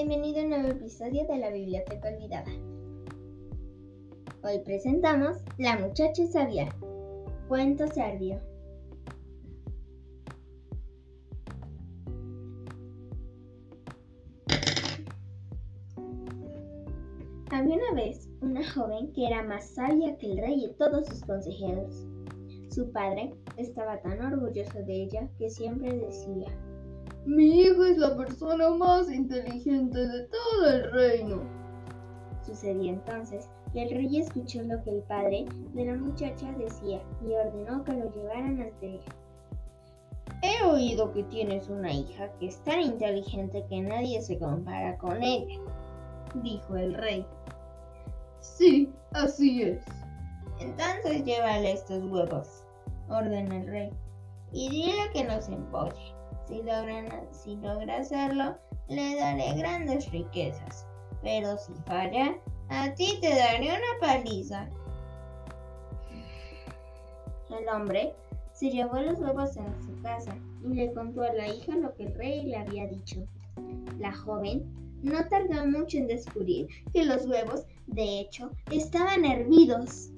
Bienvenido a un nuevo episodio de la Biblioteca Olvidada. Hoy presentamos La muchacha sabia, cuento serbio. Había una vez una joven que era más sabia que el rey y todos sus consejeros. Su padre estaba tan orgulloso de ella que siempre decía, mi hija es la persona más inteligente de todo el reino. Sucedió entonces que el rey escuchó lo que el padre de la muchacha decía y ordenó que lo llevaran ante él. He oído que tienes una hija que es tan inteligente que nadie se compara con ella, dijo el rey. Sí, así es. Entonces llévale estos huevos, ordenó el rey, y dile que los empolle. Si, logra hacerlo, le daré grandes riquezas. Pero si falla, a ti te daré una paliza. El hombre se llevó los huevos a su casa y le contó a la hija lo que el rey le había dicho. La joven no tardó mucho en descubrir que los huevos, de hecho, estaban hervidos.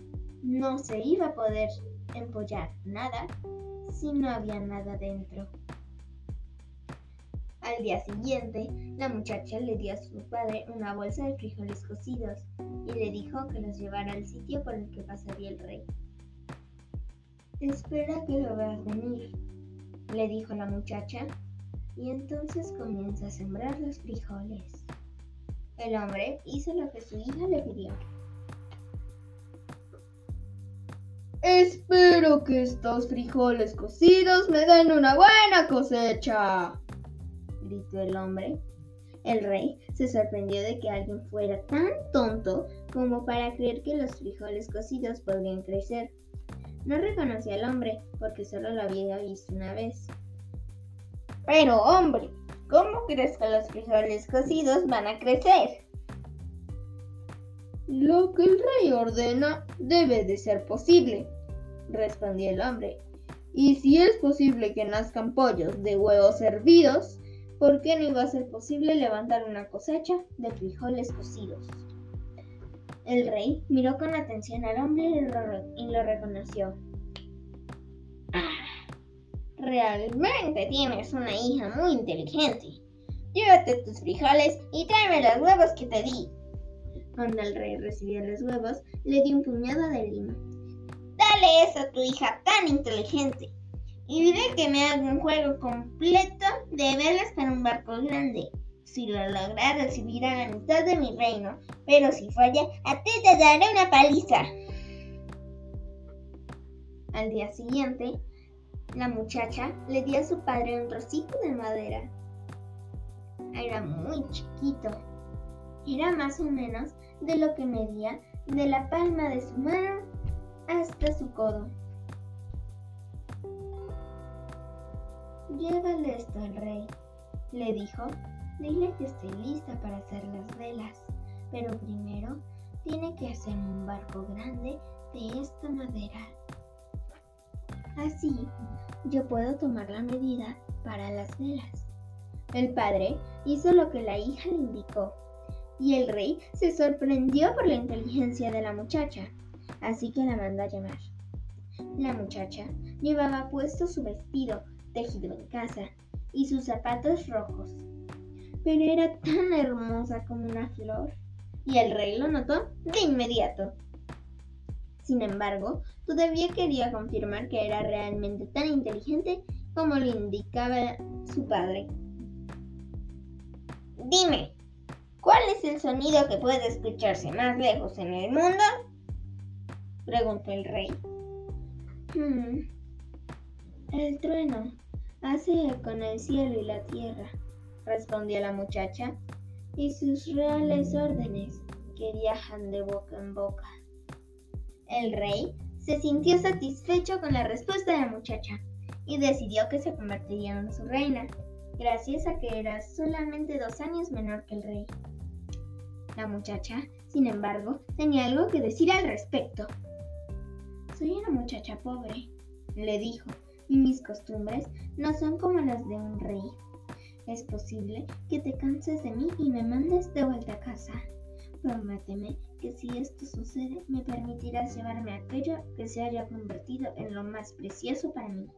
No se iba a poder empollar nada si no había nada dentro. Al día siguiente, la muchacha le dio a su padre una bolsa de frijoles cocidos y le dijo que los llevara al sitio por el que pasaría el rey. Espera que lo veas venir, le dijo la muchacha, y entonces comienza a sembrar los frijoles. El hombre hizo lo que su hija le pidió. Espero que estos frijoles cocidos me den una buena cosecha, gritó el hombre. El rey se sorprendió de que alguien fuera tan tonto como para creer que los frijoles cocidos podrían crecer. No reconoció al hombre porque solo lo había visto una vez. Pero hombre, ¿cómo crees que los frijoles cocidos van a crecer? Lo que el rey ordena debe de ser posible, respondió el hombre. Y si es posible que nazcan pollos de huevos hervidos, ¿Por qué no iba a ser posible levantar una cosecha de frijoles cocidos. El rey miró con atención al hombre y lo reconoció. Ah, realmente tienes una hija muy inteligente. Llévate tus frijoles y tráeme los huevos que te di. Cuando el rey recibió los huevos, le dio un puñado de lima. Dale eso a tu hija tan inteligente y diré que me hago un juego completo de velas para un barco grande. Si lo logra, recibirá la mitad de mi reino, pero si falla, a ti te daré una paliza. Al día siguiente, la muchacha le dio a su padre un trocito de madera. Era muy chiquito. Era más o menos de lo que medía de la palma de su mano hasta su codo. Llévale esto al rey, le dijo. Dile que esté lista para hacer las velas, pero primero tiene que hacer un barco grande de esta madera. Así yo puedo tomar la medida para las velas. El padre hizo lo que la hija le indicó y el rey se sorprendió por la inteligencia de la muchacha, así que la mandó a llamar. La muchacha llevaba puesto su vestido tejido en casa, y sus zapatos rojos. Pero era tan hermosa como una flor, y el rey lo notó de inmediato. Sin embargo, todavía quería confirmar que era realmente tan inteligente como lo indicaba su padre. Dime, ¿cuál es el sonido que puede escucharse más lejos en el mundo? preguntó el rey. Hmm, el trueno hace con el cielo y la tierra, respondió la muchacha, y sus reales órdenes que viajan de boca en boca. El rey se sintió satisfecho con la respuesta de la muchacha y decidió que se convertiría en su reina, gracias a que era solamente dos años menor que el rey. La muchacha, sin embargo, tenía algo que decir al respecto. Soy una muchacha pobre, le dijo, y mis costumbres no son como las de un rey. Es posible que te canses de mí y me mandes de vuelta a casa. Prométeme que si esto sucede me permitirás llevarme aquello que se haya convertido en lo más precioso para mí.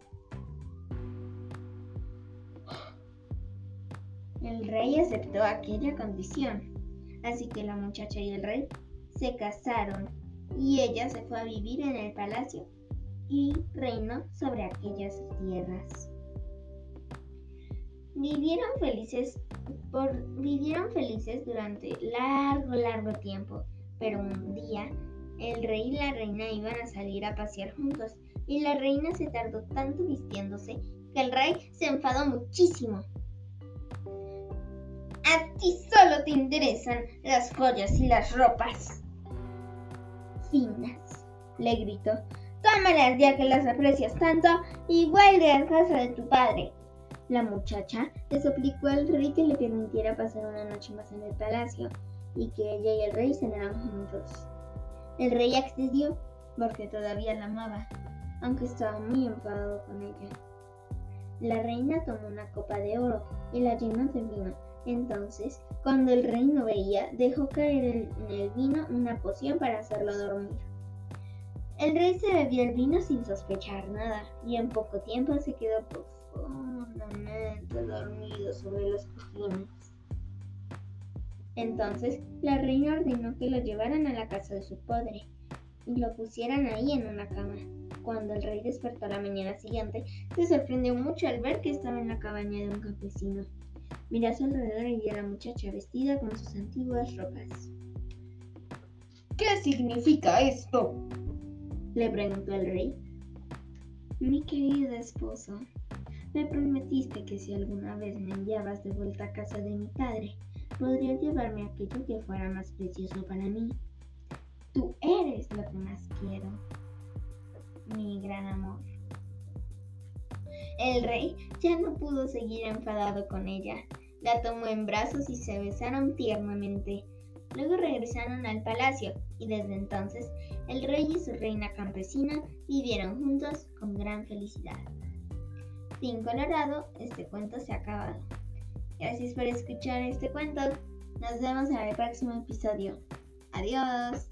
El rey aceptó aquella condición, así que la muchacha y el rey se casaron y ella se fue a vivir en el palacio y reinó sobre aquellas tierras. Vivieron felices, vivieron felices durante largo, largo tiempo, pero un día el rey y la reina iban a salir a pasear juntos y la reina se tardó tanto vistiéndose que el rey se enfadó muchísimo. A ti solo te interesan las joyas y las ropas finas, le gritó. Tómalas ya que las aprecias tanto y vuelve a casa de tu padre. La muchacha le suplicó al rey que le permitiera pasar una noche más en el palacio y que ella y el rey cenaran juntos. El rey accedió porque todavía la amaba, aunque estaba muy enfadado con ella. La reina tomó una copa de oro y la llenó de vino. Entonces, cuando el rey no veía, dejó caer en el vino una poción para hacerlo dormir. El rey se bebió el vino sin sospechar nada y en poco tiempo se quedó profundamente dormido sobre los cojines. Entonces la reina ordenó que lo llevaran a la casa de su padre y lo pusieran ahí en una cama. Cuando el rey despertó la mañana siguiente, se sorprendió mucho al ver que estaba en la cabaña de un campesino. Miró a su alrededor y vio a la muchacha vestida con sus antiguas ropas. ¿Qué significa esto? Le preguntó el rey. Mi querido esposo, me prometiste que si alguna vez me enviabas de vuelta a casa de mi padre, podrías llevarme aquello que fuera más precioso para mí. Tú eres lo que más quiero, mi gran amor. El rey ya no pudo seguir enfadado con ella. La tomó en brazos y se besaron tiernamente. Luego regresaron al palacio y desde entonces el rey y su reina campesina vivieron juntos con gran felicidad. Fin colorado, este cuento se ha acabado. Gracias por escuchar este cuento. Nos vemos en el próximo episodio. Adiós.